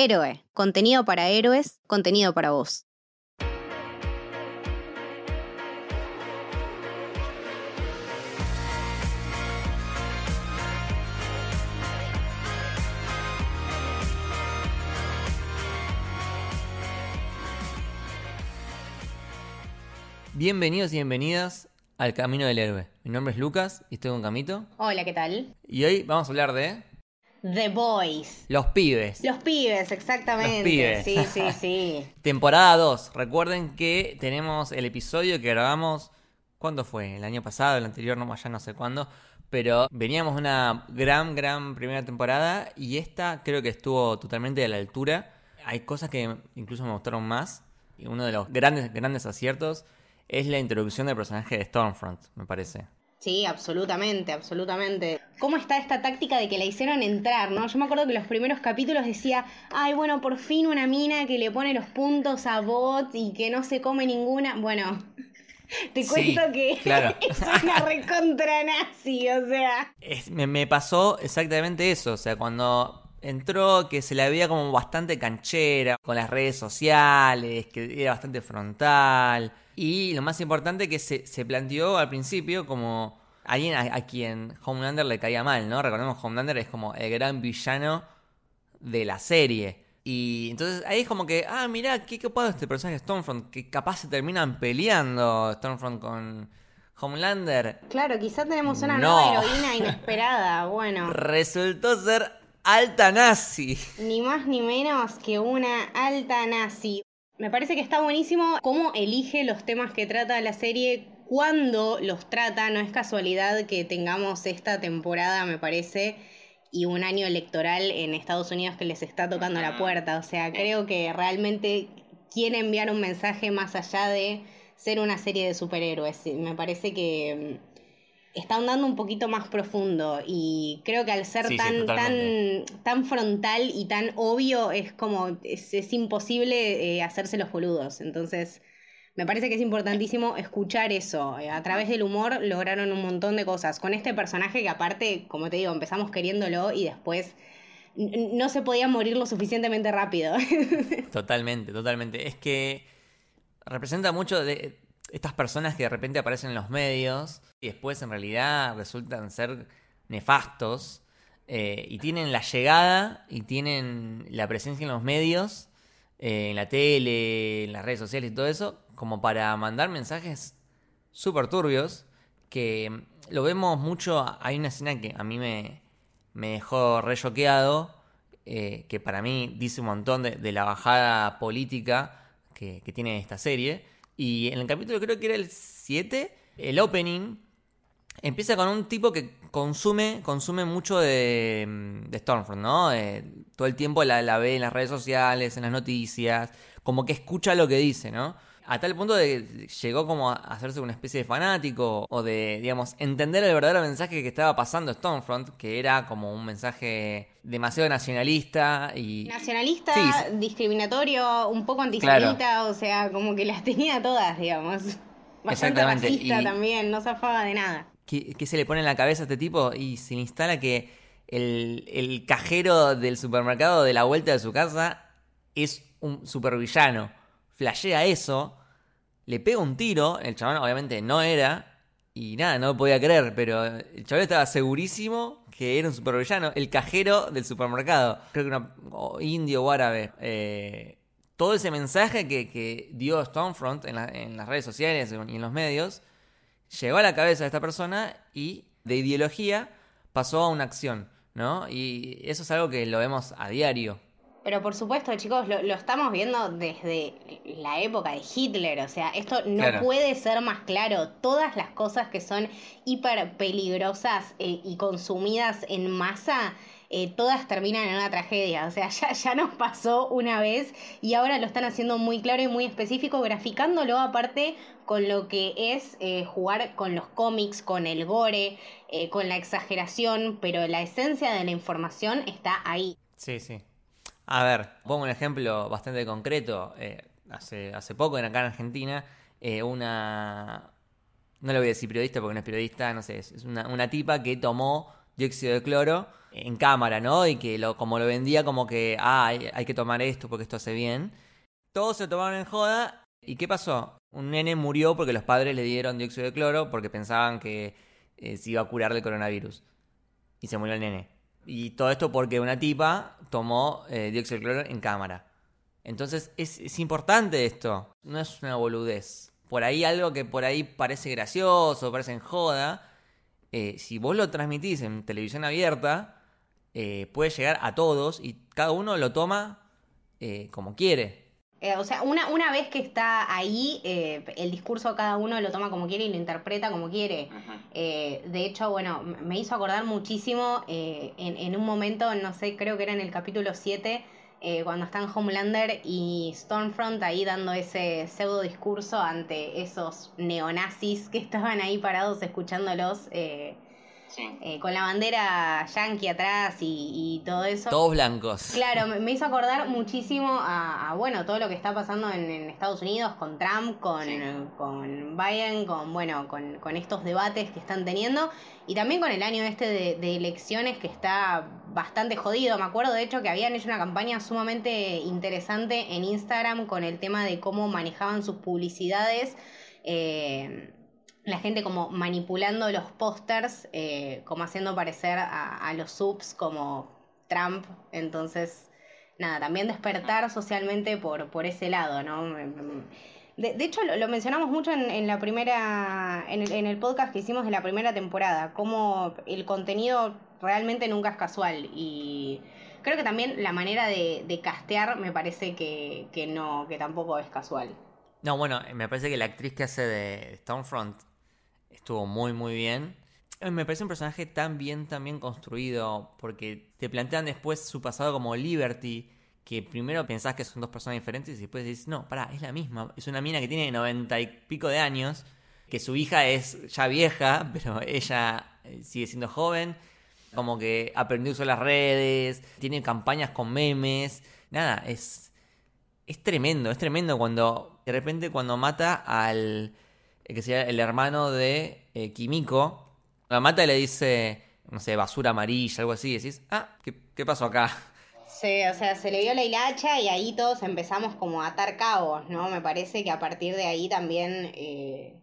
Héroe, contenido para héroes, contenido para vos. Bienvenidos y bienvenidas al Camino del Héroe. Mi nombre es Lucas y estoy con Camito. Hola, ¿qué tal? Y hoy vamos a hablar de The Boys. los pibes. Los pibes, exactamente. Los pibes. Sí, sí, sí. Temporada 2. Recuerden que tenemos el episodio que grabamos. ¿Cuándo fue? ¿El año pasado? ¿El anterior? No, ya no sé cuándo. Pero veníamos una gran, gran primera temporada y esta creo que estuvo totalmente a la altura. Hay cosas que incluso me gustaron más. Y uno de los grandes, grandes aciertos es la introducción del personaje de Stormfront, me parece. Sí, absolutamente, absolutamente. ¿Cómo está esta táctica de que la hicieron entrar, no? Yo me acuerdo que los primeros capítulos decía, ay, bueno, por fin una mina que le pone los puntos a bot y que no se come ninguna. Bueno, te Sí, cuento que claro. es una recontra nazi, o sea. Es- me, me pasó exactamente eso. O sea, cuando entró, que se la veía como bastante canchera, con las redes sociales, que era bastante frontal. Y lo más importante que se, se planteó al principio como alguien a, a quien Homelander le caía mal, ¿no? Recordemos Homelander es como el gran villano de la serie. Y entonces ahí es como que, ah, mirá, qué copado este personaje de Stormfront, que capaz se terminan peleando Stormfront con Homelander. Claro, quizá tenemos una No. nueva heroína inesperada, bueno. Resultó ser alta nazi. Ni más ni menos que una alta nazi. Me parece que está buenísimo cómo elige los temas que trata la serie, cuándo los trata. No es casualidad que tengamos esta temporada, me parece, y un año electoral en Estados Unidos que les está tocando la puerta. O sea, creo que realmente quiere enviar un mensaje más allá de ser una serie de superhéroes. Me parece que mm, está andando un poquito más profundo y creo que al ser Sí, sí, tan, tan, frontal y tan obvio es como es, es imposible eh, hacerse los boludos. Entonces, me parece que es importantísimo escuchar eso. Eh, A través del humor lograron un montón de cosas. Con este personaje que aparte, como te digo, empezamos queriéndolo y después no se podía morir lo suficientemente rápido. Totalmente, totalmente. Es que representa mucho de estas personas que de repente aparecen en los medios y después en realidad resultan ser nefastos eh, y tienen la llegada y tienen la presencia en los medios, eh, en la tele, en las redes sociales y todo eso, como para mandar mensajes súper turbios que lo vemos mucho. Hay una escena que a mí me, me dejó re choqueado, eh, que para mí dice un montón de, la bajada política que tiene esta serie. Y en el capítulo creo que era el 7, el opening empieza con un tipo que consume, consume mucho de, mm, Stormfront, ¿no? Todo el tiempo la ve en las redes sociales, en las noticias, como que escucha lo que dice, ¿no? A tal punto de que llegó como a hacerse una especie de fanático o de, digamos, entender el verdadero mensaje que estaba pasando Stormfront, que era como un mensaje demasiado nacionalista y... Nacionalista, Sí, discriminatorio, un poco antisemita, o sea, como que las tenía todas, digamos. Bastante Exactamente, racista y- también, no zafaba de nada. ¿Qué, qué se le pone en la cabeza a este tipo? Y se le instala que el, el cajero del supermercado de la vuelta de su casa es un supervillano. Flashea eso, le pega un tiro, el chabón obviamente no era, y nada, no lo podía creer, pero el chabón estaba segurísimo que era un supervillano, el cajero del supermercado, creo que o indio o árabe. eh, todo ese mensaje que, dio Stormfront en, la- en las redes sociales y en los medios llegó a la cabeza de esta persona y de ideología pasó a una acción, ¿no? Y eso es algo que lo vemos a diario. Pero por supuesto, chicos, lo, lo estamos viendo desde la época de Hitler. O sea, esto no Claro. puede ser más claro. Todas las cosas que son hiper peligrosas eh, y consumidas en masa, eh, todas terminan en una tragedia. O sea, ya, ya nos pasó una vez y ahora lo están haciendo muy claro y muy específico, graficándolo aparte con lo que es eh, jugar con los cómics, con el gore, eh, con la exageración, pero la esencia de la información está ahí. Sí, sí. A ver, pongo un ejemplo bastante concreto. Eh, hace, hace poco, en acá en Argentina, eh, una... No le voy a decir periodista porque no es periodista, no sé, es una, una tipa que tomó dióxido de cloro en cámara, ¿no? Y que lo, como lo vendía como que, ah, hay, que tomar esto porque esto hace bien. Todos se tomaron en joda. ¿Y qué pasó? Un nene murió porque los padres le dieron dióxido de cloro porque pensaban que eh, se iba a curar del coronavirus. Y se murió el nene. Y todo esto porque una tipa tomó eh, dióxido de cloro en cámara. Entonces es, importante esto. No es una boludez. Por ahí algo que por ahí parece gracioso, parece en joda. Eh, si vos lo transmitís en televisión abierta, eh, puede llegar a todos y cada uno lo toma eh, como quiere. Eh, o sea, una, una vez que está ahí, el discurso cada uno lo toma como quiere y lo interpreta como quiere. de hecho, bueno, me hizo acordar muchísimo en, en, un momento, no sé, creo que era en el capítulo 7, cuando están Homelander y Stormfront ahí dando ese pseudo discurso ante esos neonazis que estaban ahí parados escuchándolos. Eh, con la bandera yankee atrás y, todo eso. Todos blancos. Claro, me, hizo acordar muchísimo a, bueno, todo lo que está pasando en, Estados Unidos con Trump, con, con Biden, con, bueno, con, estos debates que están teniendo y también con el año este de, elecciones que está bastante jodido. Me acuerdo de hecho que habían hecho una campaña sumamente interesante en Instagram con el tema de cómo manejaban sus publicidades. Eh, la gente como manipulando los pósters, eh, como haciendo parecer a, los subs como Trump. Entonces, nada, también despertar socialmente por, por ese lado, ¿no? De, hecho, lo, mencionamos mucho en, la primera, en el, podcast que hicimos de la primera temporada, como el contenido realmente nunca es casual y creo que también la manera de, castear me parece que, que, no, que tampoco es casual. No, bueno, me parece que la actriz que hace de Stonefront estuvo muy muy bien. Eh, me parece un personaje tan bien, tan bien construido, porque te plantean después su pasado como Liberty, que primero pensás que son dos personas diferentes y después dices, no, pará, es la misma. Es una mina que tiene noventa y pico de años, que su hija es ya vieja, pero ella eh, sigue siendo joven, como que aprendió a usar las redes, tiene campañas con memes, nada, es, es tremendo, es tremendo cuando de repente cuando mata al que sea el hermano de eh, Kimiko, la mata y le dice, no sé, basura amarilla, algo así, y decís, ah, ¿qué, pasó acá? Sí, o sea, se le vio la hilacha y ahí todos empezamos como a atar cabos, ¿no? Me parece que a partir de ahí también eh,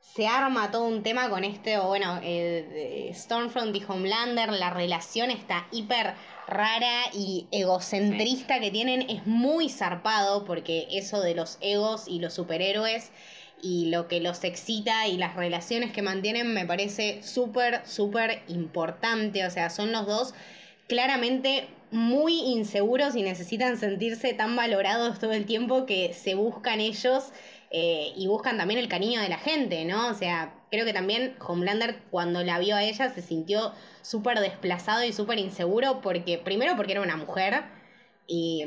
se arma todo un tema con este, o bueno, eh, Stormfront y Homelander, la relación está hiper rara y egocentrista que tienen, es muy zarpado porque eso de los egos y los superhéroes y lo que los excita y las relaciones que mantienen me parece súper, súper importante. O sea, son los dos claramente muy inseguros y necesitan sentirse tan valorados todo el tiempo que se buscan ellos eh, y buscan también el cariño de la gente, ¿no? O sea, creo que también Homelander cuando la vio a ella se sintió súper desplazado y súper inseguro porque, primero porque era una mujer y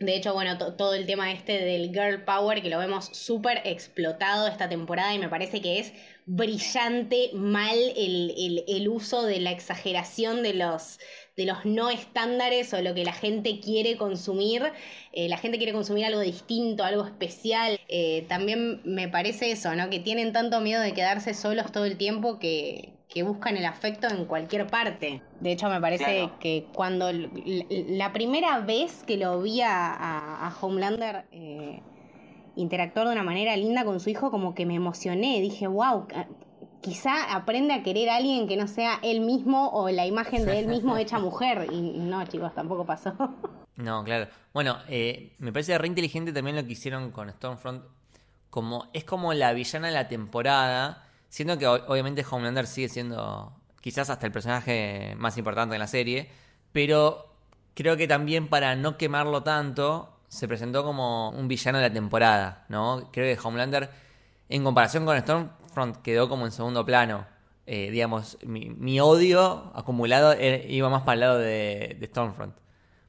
de hecho, bueno, todo el tema este del girl power que lo vemos súper explotado esta temporada y me parece que es brillante mal el, uso de la exageración de los, de los no estándares o lo que la gente quiere consumir. Eh, la gente quiere consumir algo distinto, algo especial. Eh, también me parece eso, ¿no? Que tienen tanto miedo de quedarse solos todo el tiempo que, que buscan el afecto en cualquier parte. De hecho, me parece que cuando la primera vez que lo vi a, Homelander eh, interactuar de una manera linda con su hijo, como que me emocioné. Dije, wow, quizá aprende a querer a alguien que no sea él mismo o la imagen de él mismo hecha mujer. Y, no, chicos, tampoco pasó. No, claro. Bueno, eh, me parece re inteligente también lo que hicieron con Stormfront. Como, es como la villana de la temporada Siendo que obviamente Homelander sigue siendo quizás hasta el personaje más importante en la serie, pero creo que también para no quemarlo tanto, se presentó como un villano de la temporada, ¿no? Creo que Homelander, en comparación con Stormfront, quedó como en segundo plano. Eh, digamos, mi, odio acumulado iba más para el lado de, Stormfront.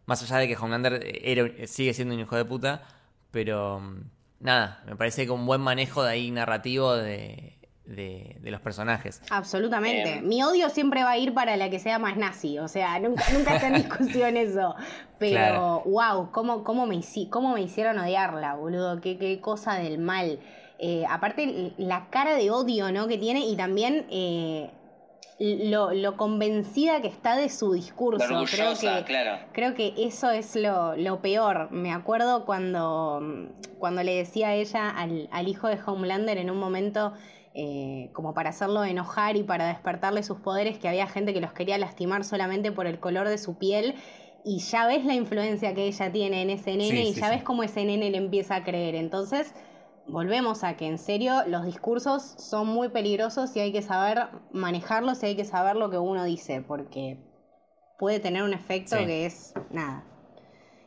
Más allá de que Homelander sigue siendo un hijo de puta, pero mm, nada, me parece que un buen manejo de ahí narrativo de, de, los personajes. Absolutamente. Em. Mi odio siempre va a ir para la que sea más nazi. O sea, nunca, nunca está en discusión eso. Pero, wow, ¿cómo, cómo, me, cómo me hicieron odiarla, boludo. Qué, qué cosa del mal. Eh, aparte, la cara de odio ¿no? que tiene y también eh, lo, lo, convencida que está de su discurso. creo que, claro. creo que eso es lo, lo, peor. Me acuerdo cuando, cuando le decía a ella al, al hijo de Homelander en un momento, eh, como para hacerlo enojar y para despertarle sus poderes, que había gente que los quería lastimar solamente por el color de su piel. Y ya ves la influencia que ella tiene en ese nene y ya ves cómo ese nene le empieza a creer. Entonces, volvemos a que en serio los discursos son muy peligrosos y hay que saber manejarlos y hay que saber lo que uno dice, porque puede tener un efecto que es, nada,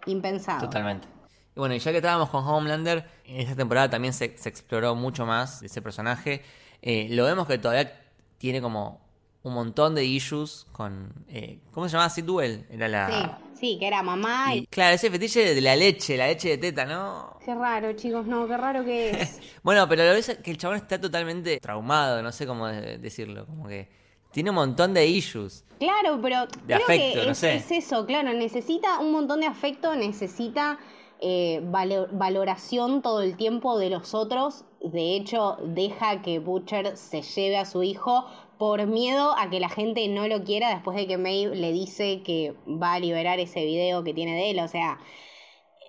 impensado. Totalmente. Y bueno, y ya que estábamos con Homelander, en esta temporada también se, exploró mucho más de ese personaje. Eh, lo vemos que todavía tiene como un montón de issues con. Eh, ¿Cómo se llamaba? Sid Duel. Era la. Sí, que era mamá. Y... Claro, ese fetiche de la leche, la leche de teta, ¿no? Qué raro, chicos, no, qué raro que es. bueno, pero lo ves que el chabón está totalmente traumado, no sé cómo decirlo, como que tiene un montón de issues. Claro, pero de creo que es, es, eso, claro, necesita un montón de afecto, necesita eh, valoración todo el tiempo de los otros. De hecho, deja que Butcher se lleve a su hijo por miedo a que la gente no lo quiera después de que Maeve le dice que va a liberar ese video que tiene de él. O sea,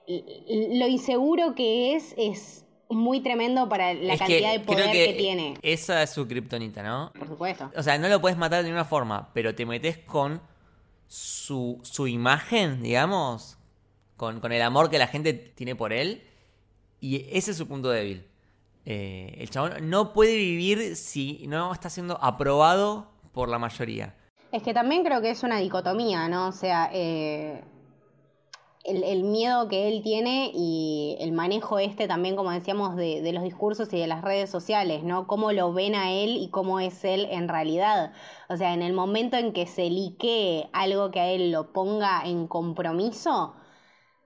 lo inseguro que es es muy tremendo para la cantidad de poder que, tiene. Esa es su kriptonita, ¿no? Por supuesto. O sea, no lo puedes matar de ninguna forma, pero te metes con su, su imagen, digamos, con, el amor que la gente tiene por él, y ese es su punto débil. Eh, el chabón no puede vivir si no está siendo aprobado por la mayoría. Es que también creo que es una dicotomía, ¿no? O sea, eh, el, miedo que él tiene y el manejo este también, como decíamos, de, los discursos y de las redes sociales, ¿no? Cómo lo ven a él y cómo es él en realidad. O sea, en el momento en que se liquee algo que a él lo ponga en compromiso,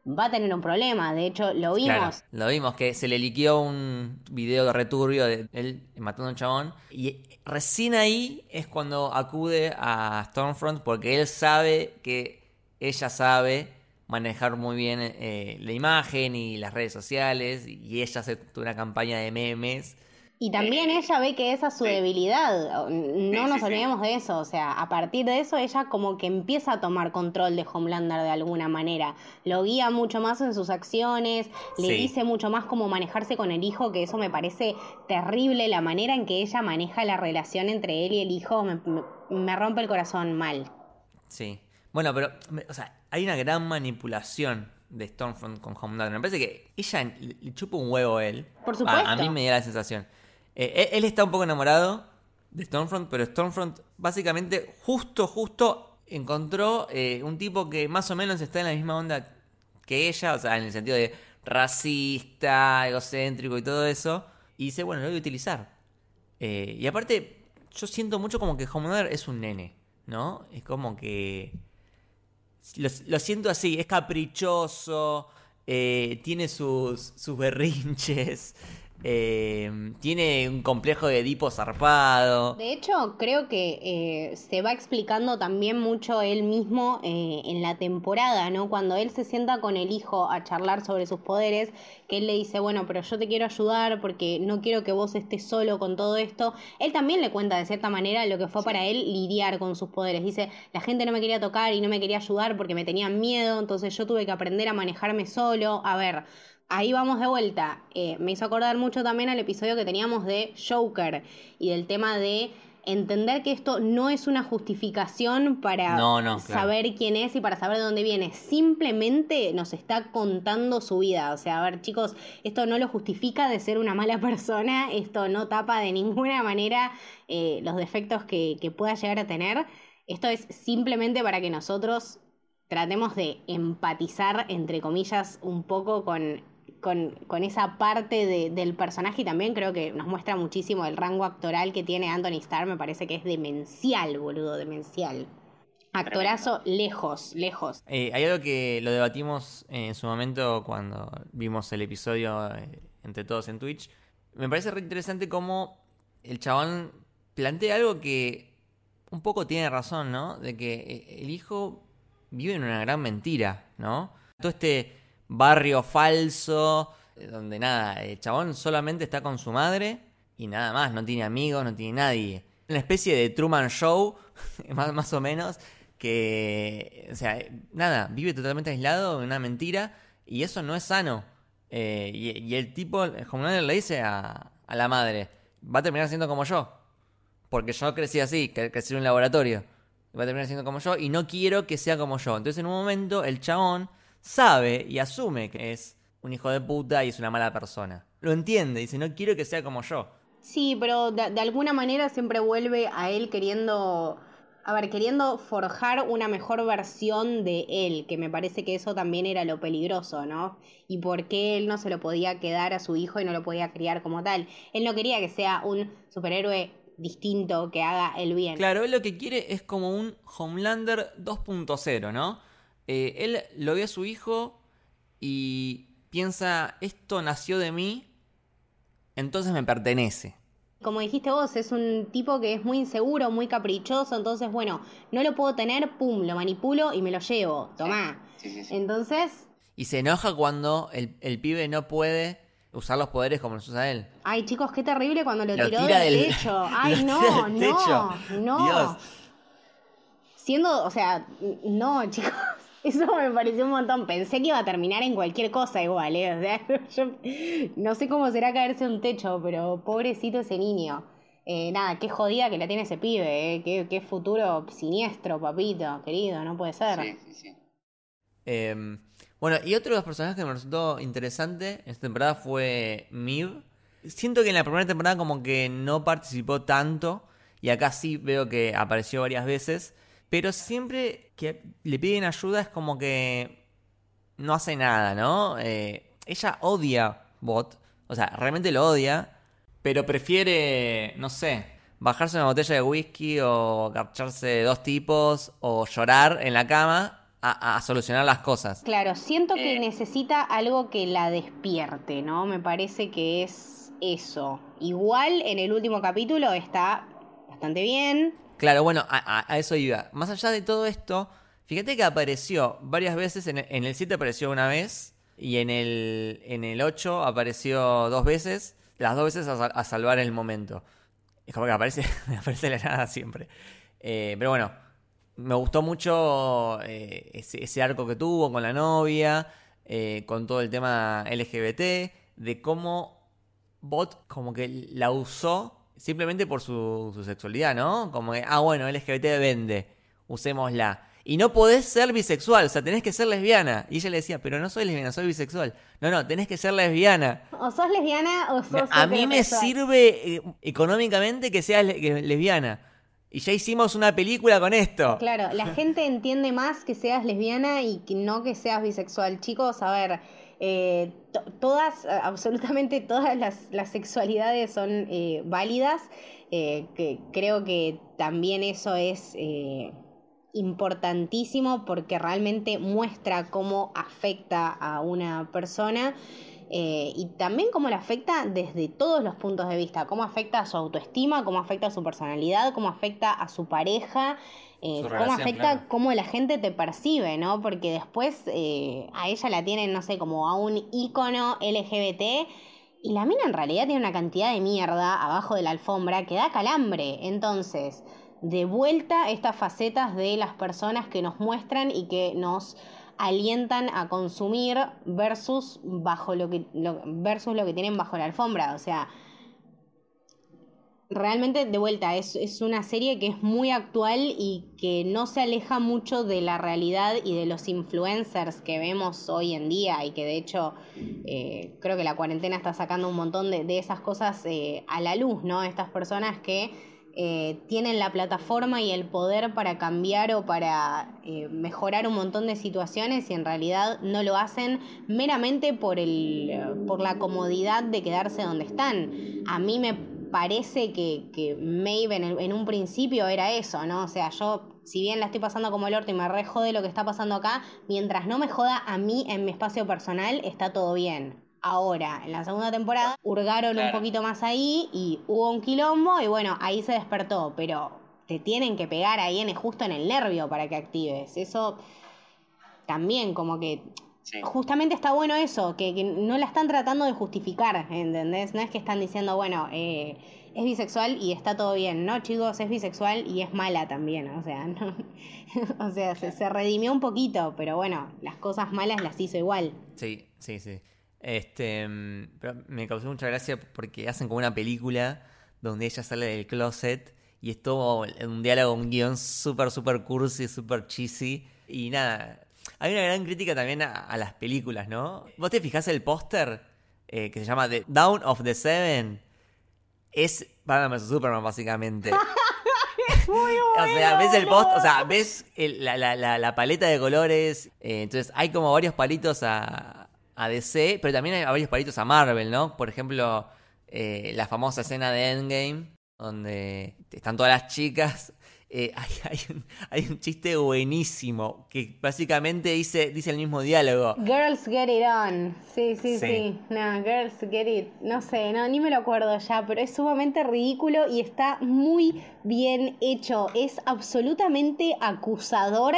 va a tener un problema. De hecho, lo vimos. lo vimos, que se le liqueó un video de returbio de él matando a un chabón. Y recién ahí es cuando acude a Stormfront porque él sabe que ella sabe manejar muy bien eh, la imagen y las redes sociales. Y ella hace una campaña de memes y también ella ve que esa es su debilidad, no nos olvidemos de eso, o sea, a partir de eso ella como que empieza a tomar control de Homelander de alguna manera, lo guía mucho más en sus acciones, le dice mucho más cómo manejarse con el hijo, que eso me parece terrible, la manera en que ella maneja la relación entre él y el hijo me, rompe el corazón mal. Sí, bueno, pero, o sea, hay una gran manipulación de Stormfront con Homelander. Me parece que ella le chupa un huevo a él. Por supuesto. a mí me da la sensación. Eh, él está un poco enamorado de Stormfront, pero Stormfront básicamente justo, justo encontró eh, un tipo que más o menos está en la misma onda que ella, o sea, en el sentido de racista, egocéntrico y todo eso, y dice, bueno, lo voy a utilizar. Eh, y aparte, yo siento mucho como que Homelander es un nene, ¿no? Es como que... Lo, siento así, es caprichoso, tiene sus, sus berrinches, eh, tiene un complejo de Edipo zarpado. De hecho, creo que eh, se va explicando también mucho él mismo eh, en la temporada, ¿no? Cuando él se sienta con el hijo a charlar sobre sus poderes, que él le dice, bueno, pero yo te quiero ayudar porque no quiero que vos estés solo con todo esto. Él también le cuenta de cierta manera lo que fue para él lidiar con sus poderes. Dice, la gente no me quería tocar y no me quería ayudar porque me tenían miedo, entonces yo tuve que aprender a manejarme solo. A ver ahí vamos de vuelta. Eh, me hizo acordar mucho también al episodio que teníamos de Joker y del tema de entender que esto no es una justificación para saber quién es y para saber de dónde viene. Simplemente nos está contando su vida. O sea, a ver, chicos, esto no lo justifica de ser una mala persona, esto no tapa de ninguna manera eh, los defectos que, que pueda llegar a tener. Esto es simplemente para que nosotros tratemos de empatizar, entre comillas, un poco con con, esa parte del personaje y también creo que nos muestra muchísimo el rango actoral que tiene Anthony Starr, me parece que es demencial, boludo, demencial. Actorazo lejos, lejos. Eh, hay algo que lo debatimos en su momento cuando vimos el episodio eh, entre todos en Twitch. Me parece re interesante cómo el chabón plantea algo que un poco tiene razón, ¿no? De que eh, el hijo vive en una gran mentira, ¿no? Todo este barrio falso, eh, donde nada, el chabón solamente está con su madre y nada más, no tiene amigos, no tiene nadie. una especie de Truman Show, más, más o menos, que, o sea, nada, vive totalmente aislado una mentira y eso no es sano. Eh, y, el tipo, Homelander le dice a, a, la madre, va a terminar siendo como yo, porque yo crecí así, crecí en un laboratorio, va a terminar siendo como yo y no quiero que sea como yo. Entonces en un momento el chabón sabe y asume que es un hijo de puta y es una mala persona. Lo entiende, dice, no quiero que sea como yo. Sí, pero de, de alguna manera siempre vuelve a él queriendo a ver, queriendo forjar una mejor versión de él, que me parece que eso también era lo peligroso, ¿no? Y por qué él no se lo podía quedar a su hijo y no lo podía criar como tal. Él no quería que sea un superhéroe distinto que haga el bien. Claro, él lo que quiere es como un Homelander 2.0, ¿no? Eh, él lo ve a su hijo y piensa, esto nació de mí, entonces me pertenece como dijiste vos, es un tipo que es muy inseguro, muy caprichoso, entonces, bueno, no lo puedo tener, pum, lo manipulo y me lo llevo, tomá. entonces... Y se enoja cuando el, el, pibe no puede usar los poderes como los usa él. Ay, chicos, qué terrible cuando lo, tiró del, techo. Ay, no, no, no. Siendo, o sea, no, chicos. Eso me pareció un montón. Pensé que iba a terminar en cualquier cosa igual, ¿eh? O sea, yo no sé cómo será caerse un techo, pero pobrecito ese niño. Eh, nada, qué jodida que la tiene ese pibe, ¿eh? Qué, futuro siniestro, papito, querido, no puede ser. Sí, sí, sí. Em, bueno, y otro de los personajes que me resultó interesante en esta temporada fue Miv. Siento que en la primera temporada como que no participó tanto, y acá sí veo que apareció varias veces. Pero siempre que le piden ayuda es como que no hace nada, ¿no? Eh, ella odia Bot, o sea, realmente lo odia, pero prefiere, no sé, bajarse una botella de whisky o garcharse dos tipos o llorar en la cama a, solucionar las cosas. Claro, siento que eh. necesita algo que la despierte, ¿no? Me parece que es eso. Igual en el último capítulo está bastante bien. Claro, bueno, a, eso iba. Más allá de todo esto, fíjate que apareció varias veces, en, el 7 apareció una vez, y en el, en el 8 apareció dos veces, las dos veces a, salvar el momento. Es como que aparece, aparece la nada siempre. Eh, pero bueno, me gustó mucho eh, ese, arco que tuvo con la novia, eh, con todo el tema LGBT, de cómo Bot como que la usó simplemente por su, sexualidad, ¿no? Como que, ah, bueno, LGBT vende, usémosla. Y no podés ser bisexual, o sea, tenés que ser lesbiana. Y ella le decía, pero no soy lesbiana, soy bisexual. No, no, tenés que ser lesbiana. O sos lesbiana o sos... A mí me sirve eh, económicamente que seas lesbiana. Y ya hicimos una película con esto. Claro, la gente entiende más que seas lesbiana y que no que seas bisexual. Chicos, a ver, eh, todas, absolutamente todas las, sexualidades son eh, válidas. Eh, que creo que también eso es importantísimo porque realmente muestra cómo afecta a una persona. Y también cómo le afecta desde todos los puntos de vista, cómo afecta a su autoestima, cómo afecta a su personalidad, cómo afecta a su pareja, eh, cómo afecta cómo la gente te percibe, ¿no? Porque después eh, a ella la tienen, no sé, como a un ícono LGBT y la mina en realidad tiene una cantidad de mierda abajo de la alfombra que da calambre. Entonces, de vuelta estas facetas de las personas que nos muestran y que nos alientan a consumir versus bajo lo que versus lo que tienen bajo la alfombra, o sea, realmente de vuelta es, es, una serie que es muy actual y que no se aleja mucho de la realidad y de los influencers que vemos hoy en día y que de hecho eh, creo que la cuarentena está sacando un montón de, esas cosas eh, a la luz, ¿no? Estas personas que eh, tienen la plataforma y el poder para cambiar o para mejorar un montón de situaciones y en realidad no lo hacen meramente por, el, por la comodidad de quedarse donde están. A mí me parece que, que Maeve en, un principio era eso, ¿no? O sea, yo, si bien la estoy pasando como el orto y me re jode lo que está pasando acá, mientras no me joda a mí en mi espacio personal, está todo bien. Ahora, en la segunda temporada, hurgaron un poquito más ahí y hubo un quilombo y bueno, ahí se despertó, pero te tienen que pegar ahí en, justo en el nervio para que actives. Eso también como que justamente está bueno eso, que, que, no la están tratando de justificar, ¿entendés? No es que están diciendo, bueno, eh, es bisexual y está todo bien. No, chicos, es bisexual y es mala también. O sea, no, o sea se, se, redimió un poquito, pero bueno, las cosas malas las hizo igual. Sí, sí, sí. Este, pero me causó mucha gracia porque hacen como una película donde ella sale del closet y es todo un diálogo, un guion súper, súper cursi, súper cheesy. Y nada, hay una gran crítica también a, las películas, ¿no? ¿Vos te fijás el póster eh, que se llama The Down of the Seven? Es Batman Superman, básicamente. Muy o sea, ves el post, o sea, ves la, la, la, paleta de colores. Eh, entonces, hay como varios palitos a, a, DC, pero también hay varios palitos a Marvel, ¿no? Por ejemplo, eh, la famosa escena de Endgame, donde están todas las chicas eh, hay, un, chiste buenísimo que básicamente dice, dice el mismo diálogo. Girls get it on. Sí, sí, sí, No, girls get it. No sé, no, ni me lo acuerdo ya, pero es sumamente ridículo y está muy bien hecho. Es absolutamente acusador.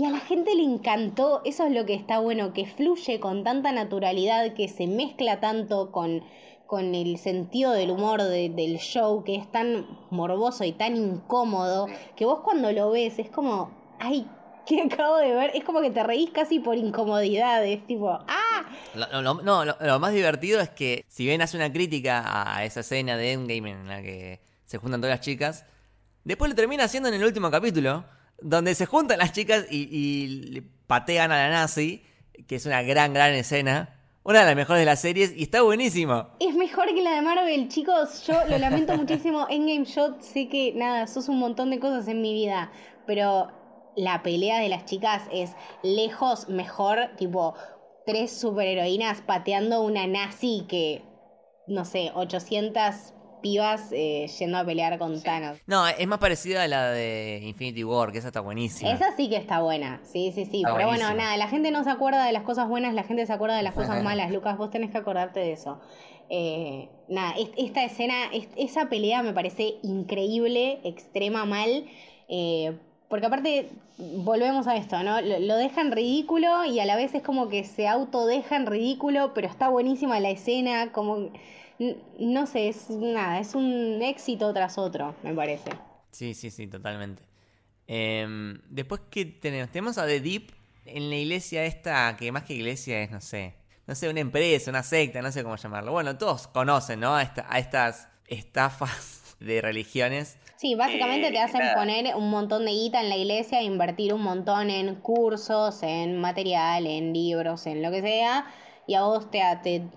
Y a la gente le encantó, eso es lo que está bueno, que fluye con tanta naturalidad, que se mezcla tanto con, con el sentido del humor del show, que es tan morboso y tan incómodo, que vos cuando lo ves es como, ay, ¿qué acabo de ver? Es como que te reís casi por incomodidad, es tipo, ¡ah! no, lo, más divertido es que si bien hace una crítica a esa escena de Endgame en la que se juntan todas las chicas, después lo termina haciendo en el último capítulo, donde se juntan las chicas y, y patean a la nazi, que es una gran, gran escena una de las mejores de las series y está buenísimo. Es mejor que la de Marvel, chicos. Yo lo lamento muchísimo. Endgame Shot, sé que nada, sos un montón de cosas en mi vida, pero la pelea de las chicas es lejos mejor, tipo tres superheroínas pateando una nazi que, no sé, 800 pibas eh, yendo a pelear con Thanos. No, es más parecida a la de Infinity War, que esa está buenísima. Esa sí que está buena, sí, sí, sí. Pero bueno, nada, la gente no se acuerda de las cosas buenas, la gente se acuerda de las cosas malas. Lucas, vos tenés que acordarte de eso. Eh, nada, esta escena, esa pelea me parece increíble, extrema mal. Eh, porque aparte, volvemos a esto, ¿no? Lo, dejan ridículo y a la vez es como que se autodejan ridículo, pero está buenísima la escena, como no sé, es nada, es un éxito tras otro, me parece. Sí, sí, sí, totalmente. Em, después que tenemos, tenemos a The Deep en la iglesia esta, que más que iglesia es, no sé, no sé, una empresa, una secta, no sé cómo llamarlo. Bueno, todos conocen, ¿no? A, estas estafas de religiones. Sí, básicamente te hacen poner un montón de guita en la iglesia, invertir un montón en cursos, en material, en libros, en lo que sea, y a vos te, te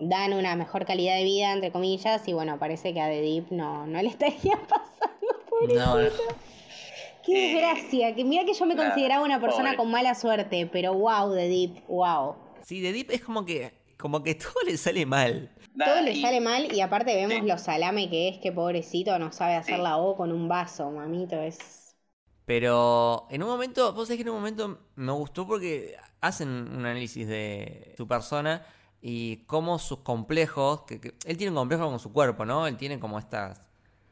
dan una mejor calidad de vida, entre comillas, y bueno, parece que a The Deep no, no le estaría pasando por no, Qué desgracia, que mira que yo me consideraba una persona con mala suerte, pero wow, The Deep, wow. Sí, The Deep es como que, como que todo le sale mal. Todo le sale mal y aparte vemos lo salame que es, que pobrecito no sabe hacer la O con un vaso, mamito, es... Pero en un momento, vos sabés que en un momento me gustó porque hacen un análisis de su persona y cómo sus complejos, que, él tiene un complejo con su cuerpo, ¿no? Él tiene como estas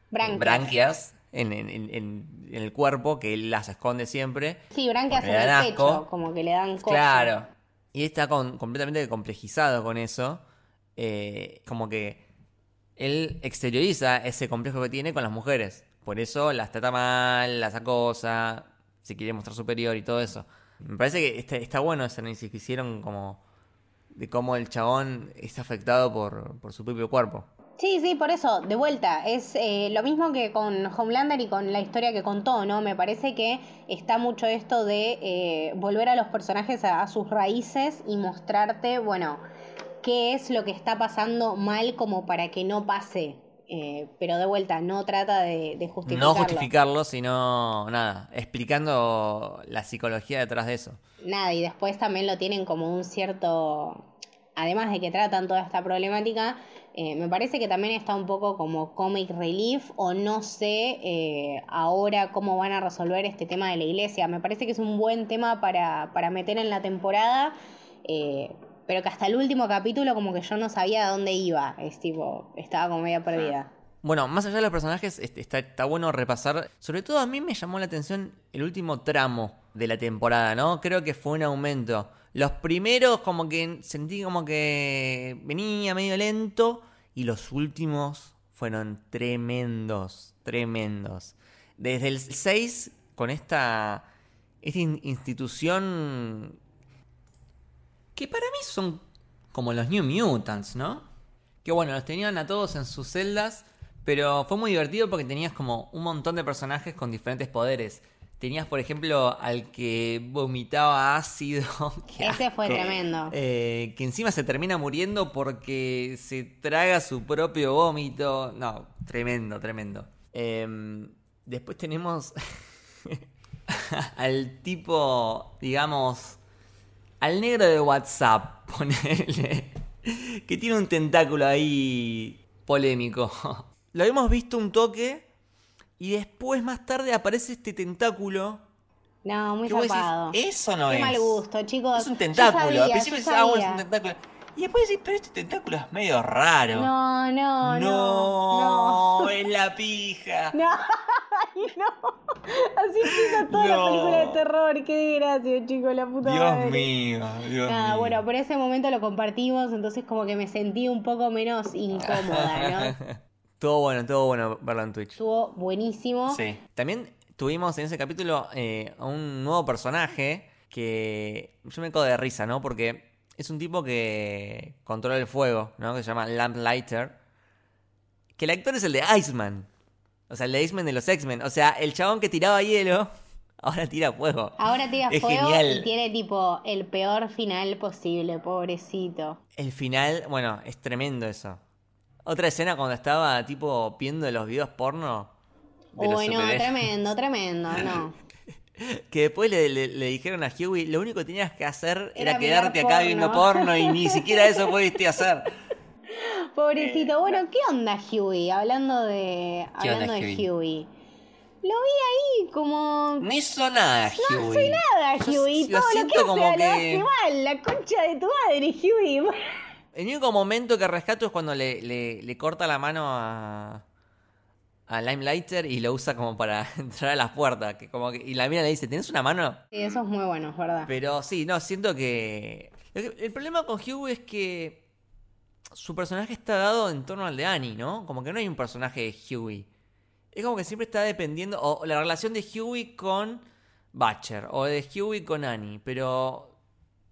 branquias, en, el cuerpo que él las esconde siempre. Sí, branquias en el pecho, como que le dan cosas. Claro. Y está completamente complejizado con eso. Eh, como que él exterioriza ese complejo que tiene con las mujeres. Por eso las trata mal, las acosa, se quiere mostrar superior y todo eso. Me parece que está, está bueno ese análisis que hicieron como de cómo el chabón está afectado por, su propio cuerpo. Sí, sí, por eso, de vuelta, es eh, lo mismo que con Homelander y con la historia que contó, ¿no? Me parece que está mucho esto de eh, volver a los personajes a, sus raíces y mostrarte, bueno, qué es lo que está pasando mal como para que no pase. Eh, pero de vuelta, no trata de, de, justificarlo. No justificarlo, sino nada, explicando la psicología detrás de eso. Nada, y después también lo tienen como un cierto además de que tratan toda esta problemática, eh, me parece que también está un poco como comic relief o no sé eh, ahora cómo van a resolver este tema de la iglesia. Me parece que es un buen tema para, para meter en la temporada, eh, pero que hasta el último capítulo como que yo no sabía a dónde iba. Es tipo, estaba como media perdida. Bueno, más allá de los personajes, está, está bueno repasar. Sobre todo a mí me llamó la atención el último tramo de la temporada, ¿no? Creo que fue un aumento. Los primeros como que sentí como que venía medio lento y los últimos fueron tremendos, tremendos. Desde el 6 con esta, esta institución que para mí son como los New Mutants, ¿no? Que bueno, los tenían a todos en sus celdas, pero fue muy divertido porque tenías como un montón de personajes con diferentes poderes. Tenías, por ejemplo, al que vomitaba ácido. Ese fue tremendo. Eh, que encima se termina muriendo porque se traga su propio vómito. No, tremendo, tremendo. Em, después tenemos al tipo, digamos, al negro de WhatsApp, ponele. Que tiene un tentáculo ahí polémico. Lo habíamos visto un toque y después más tarde aparece este tentáculo. No, muy zapado. Eso no Qué es. mal gusto, chicos. Es un tentáculo. Yo sabía, Al principio yo pensaba, ah, bueno, es sabía. un tentáculo. Y después decís, pero este tentáculo es medio raro. No, no, no. No, No. es la pija. No, ay, no. Así empieza toda la película de terror. Qué desgracia, chicos, la puta Dios madre. mío, Dios Nada, mío. bueno, por ese momento lo compartimos, entonces como que me sentí un poco menos incómoda, ¿no? todo bueno, todo bueno verlo en Twitch. Estuvo buenísimo. Sí. También tuvimos en ese capítulo eh, a un nuevo personaje que yo me cago de risa, ¿no? Porque es un tipo que controla el fuego, ¿no? Que se llama Lamplighter. Que el actor es el de Iceman. O sea, el de Iceman de los X-Men. O sea, el chabón que tiraba hielo, ahora tira fuego. Ahora tira Es fuego genial. y tiene tipo el peor final posible, pobrecito. El final, bueno, es tremendo eso. Otra escena cuando estaba tipo viendo los videos porno. de los Uy, no, superhéroes. tremendo, tremendo, no. Que después le, le- le dijeron a Huey, lo único que tenías que hacer era, quedarte acá porno". viendo porno y ni siquiera eso pudiste hacer. Pobrecito. Bueno, ¿qué onda Huey? Hablando de ¿Qué onda, hablando de Huey? Huey. Lo vi ahí como No hizo nada, no Huey. hace nada, Yo Huey. lo Todo lo que siento hace como lo que- hace mal. La concha de tu madre, Huey. El único momento que rescato es cuando le, le- le corta la mano a, a Limelighter y lo usa como para entrar a las puertas. Que como que, y la mina le dice, ¿tenés una mano? Sí, eso es muy bueno, es verdad. Pero sí, no, siento que... El problema con Huey es que su personaje está dado en torno al de Annie, ¿no? Como que no hay un personaje de Huey. Es como que siempre está dependiendo... O la relación de Huey con Butcher. O de Huey con Annie. Pero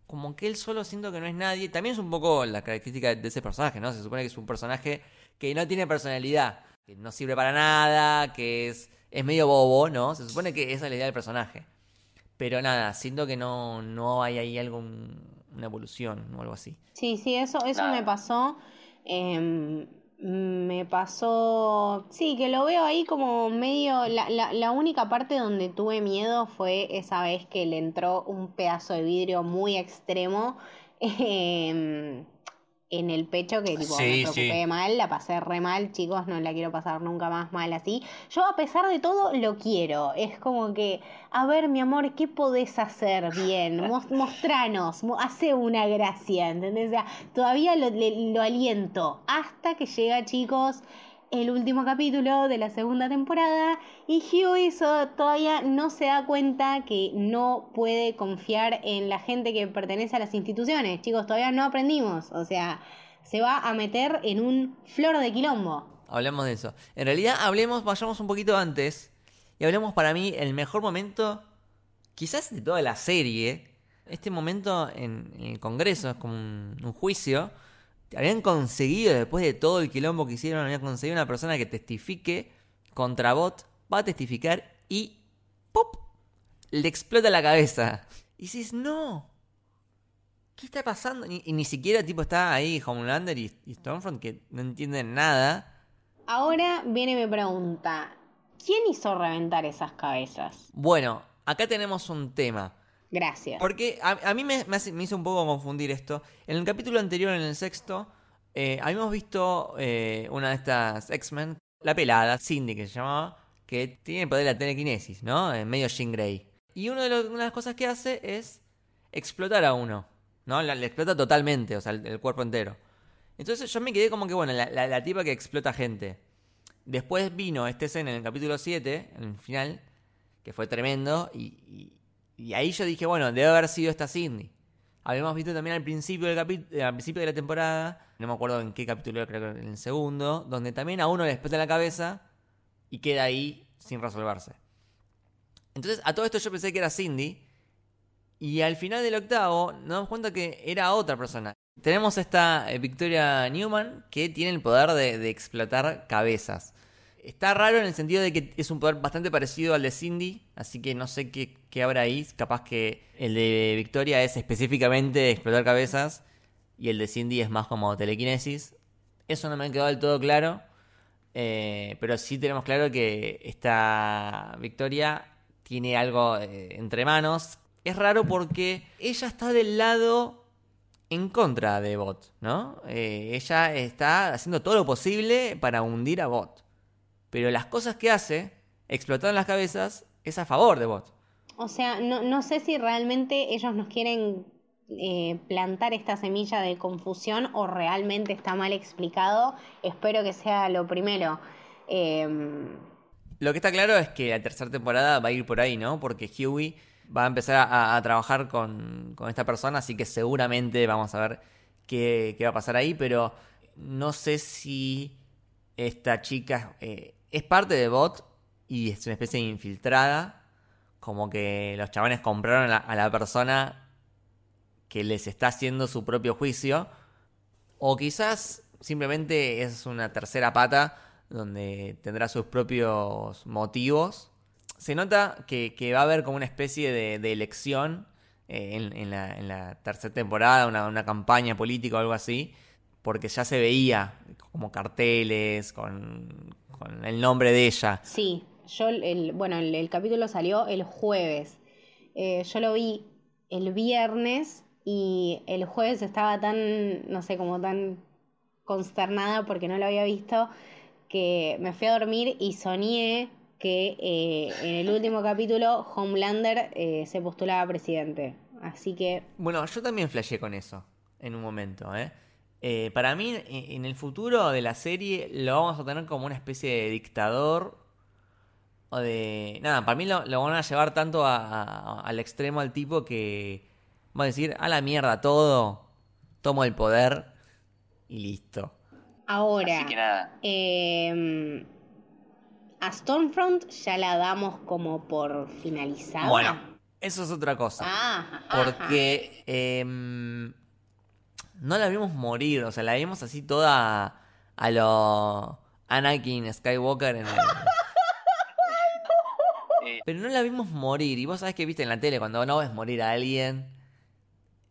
como que él solo siento que no es nadie. También es un poco la característica de ese personaje, ¿no? Se supone que es un personaje que no tiene personalidad. Que no sirve para nada. Que es, es medio bobo, ¿no? Se supone que esa es la idea del personaje. Pero nada, siento que no, no hay ahí algo, una evolución o algo así. Sí, sí, eso, eso Nada. me pasó. em, me pasó. Sí, que lo veo ahí como medio. La, la, la única parte donde tuve miedo fue esa vez que le entró un pedazo de vidrio muy extremo. em, en el pecho que tipo Sí, me preocupé sí. mal, la pasé re mal, chicos, no la quiero pasar nunca más mal así. Yo a pesar de todo lo quiero, es como que, a ver mi amor, ¿qué podés hacer bien? Mos- mostranos, mo- hace una gracia, ¿entendés? O sea, todavía lo, le- lo aliento hasta que llega, chicos, el último capítulo de la segunda temporada y Huey todavía no se da cuenta que no puede confiar en la gente que pertenece a las instituciones. Chicos, todavía no aprendimos. O sea, se va a meter en un flor de quilombo. Hablemos de eso. En realidad, hablemos, vayamos un poquito antes. Y hablemos para mí el mejor momento, quizás de toda la serie. Este momento en, en el Congreso, es como un, un juicio. Habían conseguido, después de todo el quilombo que hicieron, habían conseguido una persona que testifique contra Bot. Va a testificar y ¡pop! Le explota la cabeza. Y dices, no. ¿Qué está pasando? Y, y ni siquiera tipo está ahí Homelander y, y Stormfront que no entienden nada. Ahora viene mi pregunta. ¿Quién hizo reventar esas cabezas? Bueno, acá tenemos un tema. Gracias. Porque a, a mí me, hace- me hizo un poco confundir esto. En el capítulo anterior, en el sexto, eh, habíamos visto eh, una de estas X-Men, la pelada, Cindy que se llamaba, que tiene el poder de la telequinesis, ¿no? En medio Jean Grey. Y uno de los- una de las cosas que hace es explotar a uno, ¿no? La- le explota totalmente, o sea, el, cuerpo entero. Entonces yo me quedé como que, bueno, la, la- tipa que explota gente. Después vino este escena en el capítulo 7, en el final, que fue tremendo, y, ahí yo dije, bueno, debe haber sido esta Cindy. Habíamos visto también al principio, del eh, al principio de la temporada, no me acuerdo en qué capítulo, creo que en el segundo, donde también a uno le explota la cabeza y queda ahí sin resolverse. Entonces, a todo esto yo pensé que era Cindy, y al final del octavo nos damos cuenta que era otra persona. Tenemos esta eh, Victoria Newman que tiene el poder de, explotar cabezas. Está raro en el sentido de que es un poder bastante parecido al de Cindy, así que no sé qué, habrá ahí. Capaz que el de Victoria es específicamente explotar cabezas y el de Cindy es más como telequinesis. Eso no me ha quedado del todo claro, eh, pero sí tenemos claro que esta Victoria tiene algo eh, entre manos es raro porque ella está del lado en contra de Bot, ¿no? Eh, ella está haciendo todo lo posible para hundir a Bot. Pero las cosas que hace, explotando las cabezas, es a favor de Bot. O sea, no, sé si realmente ellos nos quieren eh, plantar esta semilla de confusión o realmente está mal explicado. Espero que sea lo primero. Em, lo que está claro es que la tercera temporada va a ir por ahí, ¿no? Porque Huey va a empezar a, trabajar con, esta persona, así que seguramente vamos a ver qué, va a pasar ahí, pero no sé si esta chica eh, es parte de bot y es una especie de infiltrada, como que los chavales compraron a la, persona que les está haciendo su propio juicio, o quizás simplemente es una tercera pata donde tendrá sus propios motivos. Se nota que, va a haber como una especie de, elección eh, en, la, tercera temporada, una, campaña política o algo así, porque ya se veía como carteles con, el nombre de ella. Sí, yo, el, bueno, el, capítulo salió el jueves. Eh, yo lo vi el viernes y el jueves estaba tan, no sé, como tan consternada porque no lo había visto, que me fui a dormir y soñé que eh, en el último capítulo Homelander eh, se postulaba presidente. Así que... Bueno, yo también flashé con eso en un momento. ¿eh? Para mí, en el futuro de la serie lo vamos a tener como una especie de dictador. O de... Nada, para mí lo, van a llevar tanto al extremo al tipo que... Va a decir, a la mierda todo, tomo el poder y listo. Ahora, Así que nada. Eh, a Stormfront ya la damos como por finalizada. Bueno, eso es otra cosa. Ah, porque em, no la vimos morir, o sea, la vimos así toda a lo Anakin Skywalker en el... Pero no la vimos morir. Y vos sabés que viste en la tele, cuando no ves morir a alguien,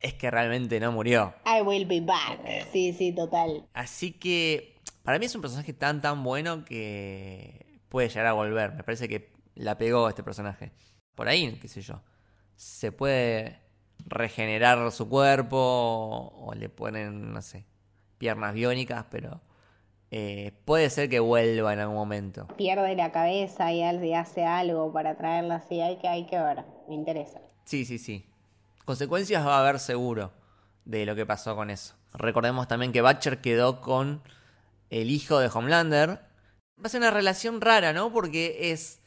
es que realmente no murió. I will be back. Sí, sí, total. Así que para mí es un personaje tan, tan bueno que puede llegar a volver. Me parece que la pegó este personaje. Por ahí, qué sé yo. Se puede regenerar su cuerpo o le ponen, no sé, piernas biónicas, pero eh, puede ser que vuelva en algún momento. Pierde la cabeza y hace algo para traerla así, hay que, hay que ver, me interesa. Sí, sí, sí. Consecuencias va a haber seguro de lo que pasó con eso. Recordemos también que Butcher quedó con el hijo de Homelander, Va a ser una relación rara, ¿no? Porque es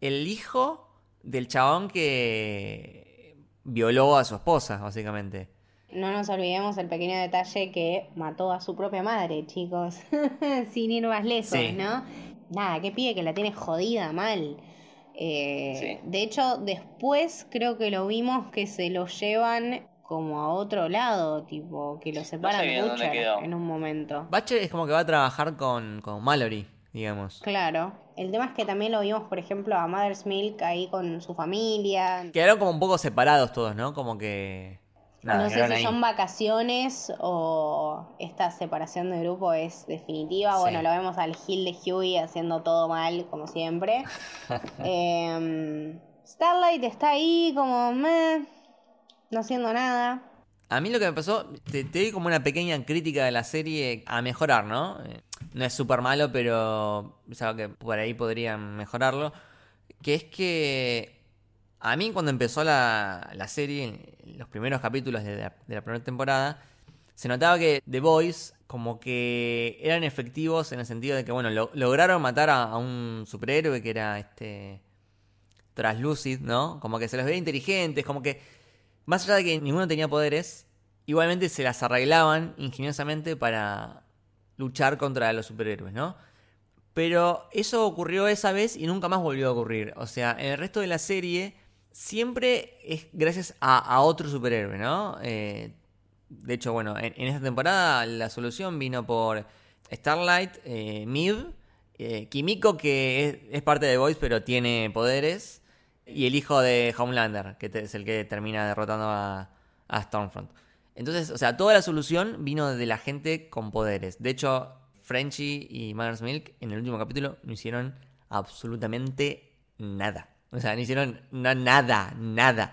el hijo del chabón que violó a su esposa, básicamente. No nos olvidemos el pequeño detalle que mató a su propia madre, chicos. Sin ir más lejos, ¿no? Nada, qué pide que la tiene jodida mal. Eh, de hecho, después creo que lo vimos que se lo llevan como a otro lado, tipo, que lo separan mucho en un momento. Butcher es como que va a trabajar con, con Mallory digamos. Claro. El tema es que también lo vimos, por ejemplo, a Mother's Milk ahí con su familia. Quedaron como un poco separados todos, ¿no? Como que... no sé si son vacaciones o esta separación de grupo es definitiva. Bueno, lo vemos al Gil de Huey haciendo todo mal, como siempre. Em, Starlight está ahí como meh, no haciendo nada. A mí lo que me pasó, te, te como una pequeña crítica de la serie a mejorar, ¿no? no es súper malo, pero es que por ahí podrían mejorarlo. Que es que a mí cuando empezó la, la serie, los primeros capítulos de la, primera temporada, se notaba que The Boys como que eran efectivos en el sentido de que, bueno, lograron matar a, un superhéroe que era este Translucid, ¿no? Como que se los veía inteligentes, como que más allá de que ninguno tenía poderes, igualmente se las arreglaban ingeniosamente para luchar contra los superhéroes, ¿no? Pero eso ocurrió esa vez y nunca más volvió a ocurrir. O sea, en el resto de la serie siempre es gracias a, otro superhéroe, ¿no? Eh, de hecho, bueno, en, esta temporada la solución vino por Starlight, eh, Mib, eh, Kimiko, que es, parte de Voice pero tiene poderes, y el hijo de Homelander, que es el que termina derrotando a, Stormfront. Entonces, o sea, toda la solución vino de la gente con poderes. De hecho, Frenchy y Mother's Milk en el último capítulo no hicieron absolutamente nada. O sea, no hicieron nada, nada.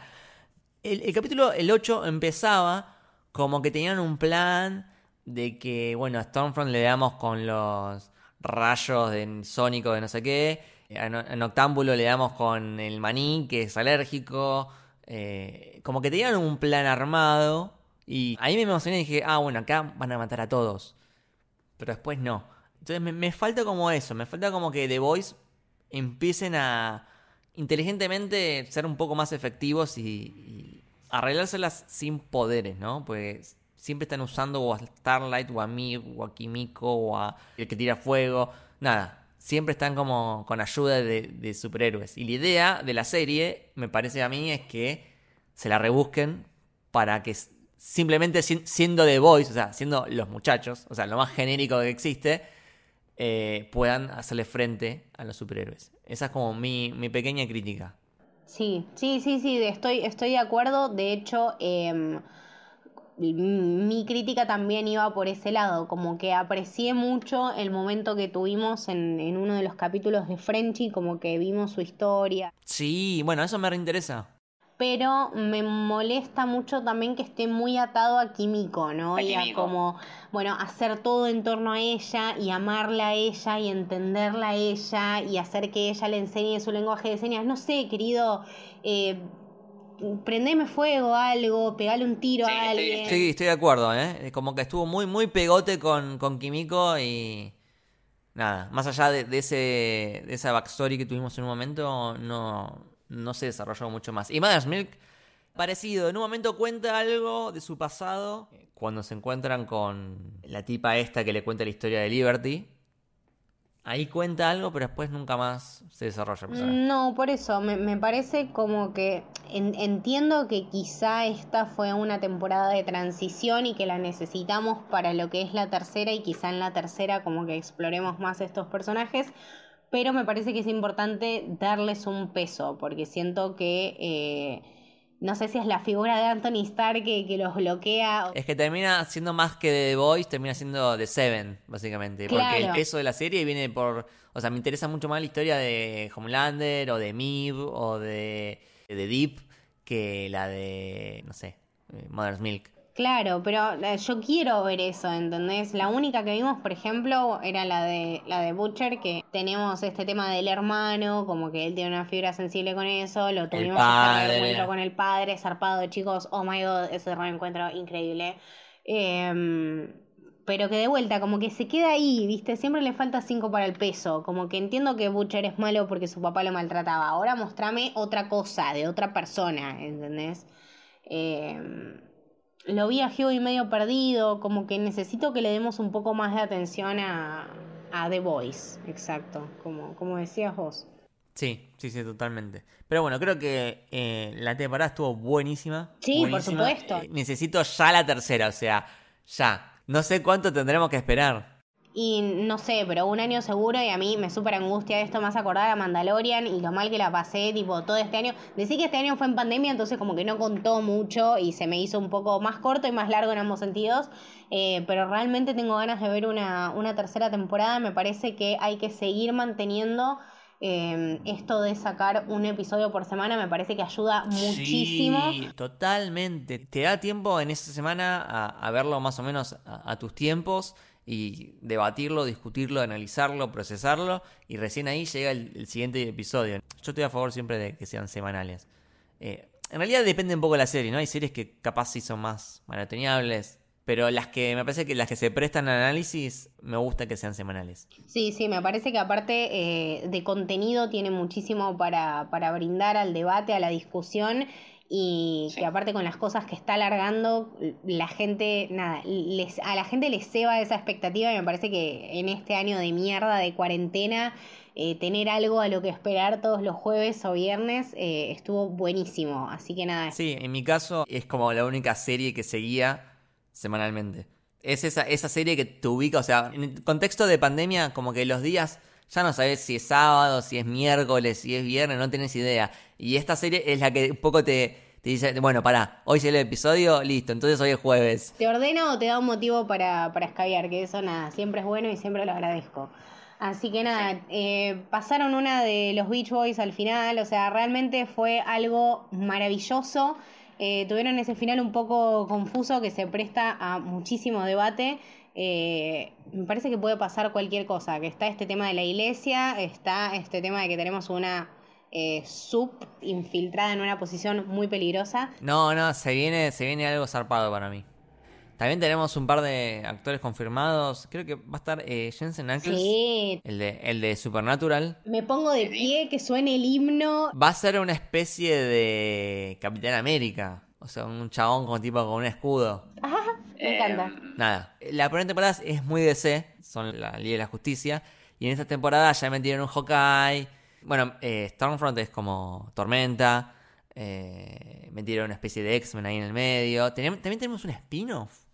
El, el capítulo, el 8, empezaba como que tenían un plan de que, bueno, a Stormfront le damos con los rayos de sónico de no sé qué, a Noctámbulo le damos con el maní que es alérgico, eh, como que tenían un plan armado y ahí me emocioné y dije, ah, bueno, acá van a matar a todos, pero después no. Entonces me, falta como eso, me falta como que The Voice empiecen a inteligentemente ser un poco más efectivos y arreglárselas sin poderes, ¿no? Pues siempre están usando o a Starlight o a mí o a Kimiko o a el que tira fuego. Nada, siempre están como con ayuda de, superhéroes. Y la idea de la serie, me parece a mí, es que se la rebusquen para que simplemente siendo The Boys, o sea, siendo los muchachos, o sea, lo más genérico que existe, eh, puedan hacerle frente a los superhéroes. Esa es como mi, mi pequeña crítica. Sí, sí, sí, sí, estoy, estoy de acuerdo. De hecho, em, mi crítica también iba por ese lado, como que aprecié mucho el momento que tuvimos en, en uno de los capítulos de Frenchy, como que vimos su historia. Sí, bueno, eso me reinteresa pero me molesta mucho también que esté muy atado a Kimiko, ¿no? y a como, bueno, hacer todo en torno a ella y amarla a ella y entenderla a ella y hacer que ella le enseñe su lenguaje de señas. No sé, querido, eh, prendeme fuego algo, pegale un tiro a alguien. Sí, estoy de acuerdo, ¿eh? Como que estuvo muy, muy pegote con, con Kimiko y... Nada, más allá de, de, ese, de esa backstory que tuvimos en un momento, no, no se desarrolló mucho más. Y Mother's Milk, parecido, en un momento cuenta algo de su pasado, cuando se encuentran con la tipa esta que le cuenta la historia de Liberty. Ahí cuenta algo, pero después nunca más se desarrolla. No, por eso, me, parece como que entiendo que quizá esta fue una temporada de transición y que la necesitamos para lo que es la tercera y quizá en la tercera como que exploremos más estos personajes, pero me parece que es importante darles un peso, porque siento que... Eh, no sé si es la figura de Anthony Starr que, que, los bloquea. Es que termina siendo más que The Voice, termina siendo The Seven, básicamente. Porque el peso de la serie viene por. O sea, me interesa mucho más la historia de Homelander o de Mib o de, de Deep que la de. No sé, eh, Mother's Milk. Claro, pero eh, yo quiero ver eso, ¿entendés? La única que vimos, por ejemplo, era la de la de Butcher, que tenemos este tema del hermano, como que él tiene una fibra sensible con eso, lo tuvimos que reencuentro con el padre, zarpado, chicos, oh my god, ese reencuentro increíble. Em, pero que de vuelta, como que se queda ahí, ¿viste? Siempre le falta cinco para el peso. Como que entiendo que Butcher es malo porque su papá lo maltrataba. Ahora mostrame otra cosa, de otra persona, ¿entendés? Eh, lo vi a Huey medio perdido, como que necesito que le demos un poco más de atención a, a The Voice, exacto, como, como decías vos. Sí, sí, sí, totalmente. Pero bueno, creo que eh, la temporada estuvo buenísima. Sí, por supuesto. Eh, necesito ya la tercera, o sea, ya. No sé cuánto tendremos que esperar. Y no sé, pero un año seguro y a mí me súper angustia esto más acordar a Mandalorian y lo mal que la pasé, tipo, todo este año. Decí que este año fue en pandemia, entonces como que no contó mucho y se me hizo un poco más corto y más largo en ambos sentidos. Eh, pero realmente tengo ganas de ver una, una tercera temporada. Me parece que hay que seguir manteniendo eh, esto de sacar un episodio por semana me parece que ayuda muchísimo. Sí, totalmente. Te da tiempo en esa semana a, verlo más o menos a tus tiempos y debatirlo, discutirlo, analizarlo, procesarlo y recién ahí llega el, siguiente episodio. Yo estoy a favor siempre de que sean semanales. Eh, en realidad depende un poco de la serie, ¿no? Hay series que capaz sí son más maratoneables, Pero las que me parece que las que se prestan al análisis, me gusta que sean semanales. Sí, sí, me parece que aparte eh, de contenido tiene muchísimo para, para brindar al debate, a la discusión y que aparte con las cosas que está alargando, la gente, nada, les, a la gente les ceba esa expectativa y me parece que en este año de mierda, de cuarentena, eh, tener algo a lo que esperar todos los jueves o viernes eh, estuvo buenísimo. Así que nada. Sí, en mi caso es como la única serie que seguía semanalmente. Es esa, esa serie que te ubica, o sea, en el contexto de pandemia, como que los días ya no sabes si es sábado, si es miércoles, si es viernes, no tienes idea. Y esta serie es la que un poco te, te dice, bueno, pará, hoy sale el episodio, listo, entonces hoy es jueves. Te ordena o te da un motivo para, para escabiar, que eso nada, siempre es bueno y siempre lo agradezco. Así que nada, eh, pasaron una de los Beach Boys al final, o sea, realmente fue algo maravilloso. Eh, tuvieron ese final un poco confuso que se presta a muchísimo debate. Eh, me parece que puede pasar cualquier cosa, que está este tema de la iglesia, está este tema de que tenemos una eh, sub infiltrada en una posición muy peligrosa. No, no, se viene, se viene algo zarpado para mí. También tenemos un par de actores confirmados. Creo que va a estar eh, Jensen Ackles. Sí. El de, el de Supernatural. Me pongo de pie, que suene el himno. Va a ser una especie de Capitán América. O sea, un chabón con tipo con un escudo. Ajá, me encanta. Nada. La primera temporada es muy DC. Son la Liga de la Justicia. Y en esta temporada ya metieron un Hawkeye. Bueno, eh, Stormfront es como Tormenta. Eh, metieron una especie de X-Men ahí en el medio. También tenemos un spin-off.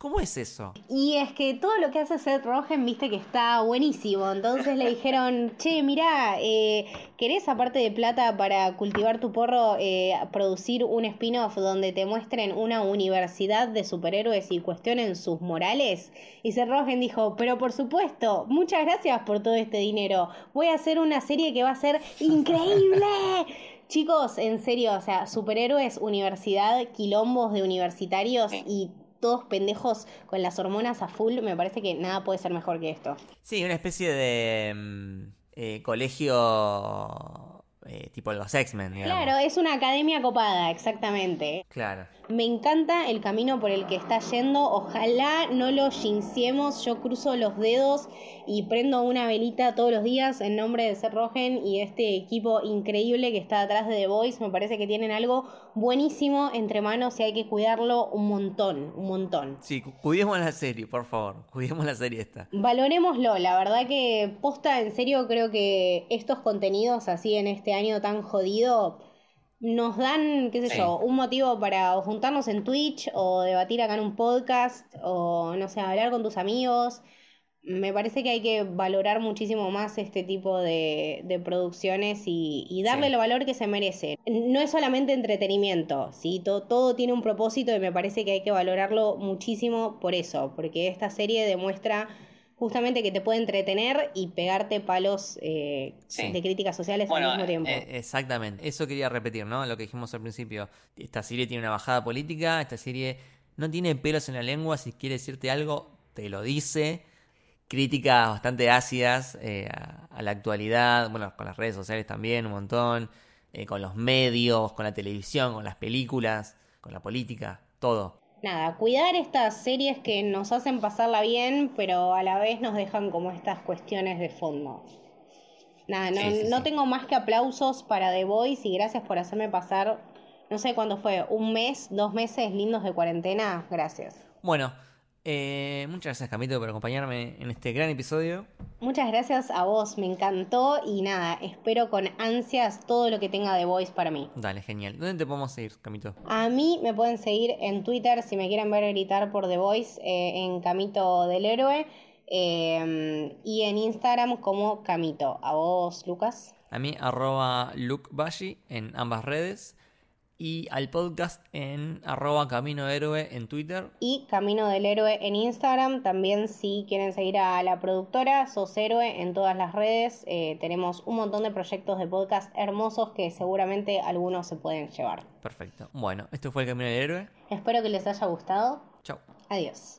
¿Cómo es eso? Y es que todo lo que hace Seth Rogen, viste que está buenísimo. Entonces le dijeron, che, mirá, eh, ¿querés aparte de plata para cultivar tu porro, eh, producir un spin-off donde te muestren una universidad de superhéroes y cuestionen sus morales? Y Seth Rogen dijo, pero por supuesto, muchas gracias por todo este dinero. Voy a hacer una serie que va a ser increíble. Chicos, en serio, o sea, superhéroes, universidad, quilombos de universitarios y todos pendejos con las hormonas a full, me parece que nada puede ser mejor que esto. Sí, una especie de mm, eh, colegio eh, tipo los X-Men. Claro, es una academia copada, exactamente. Claro. Me encanta el camino por el que está yendo. Ojalá no lo jinciemos. Yo cruzo los dedos y prendo una velita todos los días en nombre de Seth Rogen y este equipo increíble que está atrás de The Voice. Me parece que tienen algo buenísimo entre manos y hay que cuidarlo un montón, un montón. Sí, cu- cuidemos la serie, por favor. Cuidemos la serie esta. Valorémoslo, la verdad que posta, en serio creo que estos contenidos así en este año tan jodido nos dan, qué sé Sí. yo, un motivo para o juntarnos en Twitch o debatir acá en un podcast o no sé, hablar con tus amigos. Me parece que hay que valorar muchísimo más este tipo de, de producciones y, y darle Sí. el valor que se merece. No es solamente entretenimiento, ¿sí? todo, todo tiene un propósito y me parece que hay que valorarlo muchísimo por eso, porque esta serie demuestra justamente que te puede entretener y pegarte palos eh, Sí. de críticas sociales Bueno, al mismo tiempo. Eh, exactamente. Eso quería repetir, ¿no? Lo que dijimos al principio. Esta serie tiene una bajada política. Esta serie no tiene pelos en la lengua. Si quiere decirte algo, te lo dice. Críticas bastante ácidas eh, a, a la actualidad. Bueno, con las redes sociales también, un montón. eh, con los medios, con la televisión, con las películas, con la política, todo. Nada, cuidar estas series que nos hacen pasarla bien, pero a la vez nos dejan como estas cuestiones de fondo. Nada, no, Sí, sí, no tengo más que aplausos para The Voice y gracias por hacerme pasar, no sé cuándo fue, un mes, dos meses lindos de cuarentena. Gracias. Bueno, eh, muchas gracias Camito por acompañarme en este gran episodio. Muchas gracias a vos, me encantó y nada, espero con ansias todo lo que tenga The Voice para mí. Dale, genial. ¿Dónde te podemos seguir, Camito? A mí me pueden seguir en Twitter si me quieren ver gritar por The Voice eh, en Camito del Héroe eh, y en Instagram como Camito. A vos, Lucas. A mí, arroba lukebashi en ambas redes. Y al podcast en arroba camino héroe en Twitter. Y Camino del Héroe en Instagram. También si quieren seguir a la productora, sos héroe en todas las redes. Eh, tenemos un montón de proyectos de podcast hermosos que seguramente algunos se pueden llevar. Perfecto. Bueno, esto fue el camino del héroe. Espero que les haya gustado. Chau. Adiós.